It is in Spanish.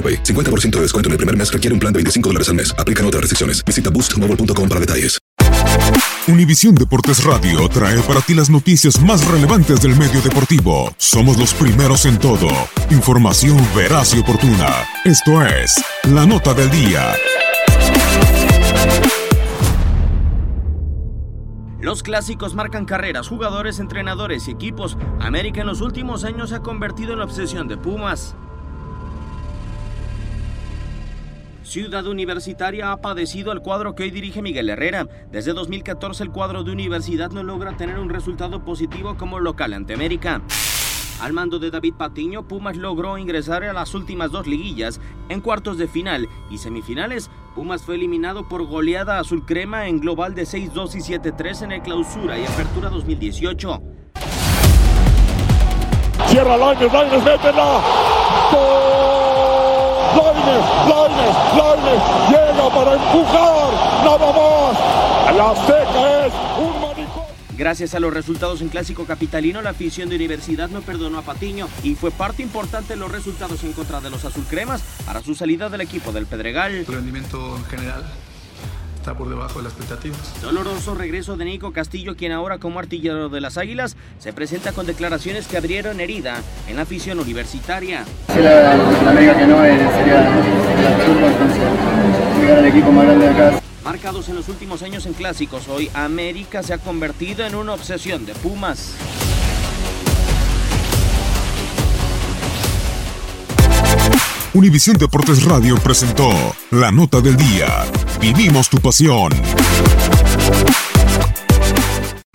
AroPay. 50% de descuento en el primer mes requiere un plan de 25 dólares al mes. Aplican otras restricciones. Visita boostmobile.com para detalles. Univisión Deportes Radio trae para ti las noticias más relevantes del medio deportivo. Somos los primeros en todo. Información veraz y oportuna. Esto es La Nota del Día. Los clásicos marcan carreras, jugadores, entrenadores y equipos. América en los últimos años se ha convertido en la obsesión de Pumas. Ciudad Universitaria ha padecido el cuadro que hoy dirige Miguel Herrera. Desde 2014 el cuadro de Universidad no logra tener un resultado positivo como local ante América. Al mando de David Patiño, Pumas logró ingresar a las últimas dos liguillas en cuartos de final y semifinales. Pumas fue eliminado por goleada azul crema en global de 6-2 y 7-3 en el clausura y apertura 2018. Cierra Lainez, Lainez, métela Lainez, Lainez, llega para empujar, nada más. La seca es un maricón. Gracias a los resultados en Clásico Capitalino, la afición de Universidad no perdonó a Patiño y fue parte importante de los resultados en contra de los azulcremas para su salida del equipo del Pedregal. El rendimiento en general está por debajo de las expectativas. Doloroso regreso de Nico Castillo, quien ahora como artillero de las Águilas se presenta con declaraciones que abrieron herida en la afición universitaria. Si la, la América que no, eh, sería el absurdo entonces llegar al equipo más grande de acá. Marcados en los últimos años en clásicos, hoy América se ha convertido en una obsesión de Pumas. Univisión Deportes Radio presentó La Nota del Día. Vivimos tu pasión.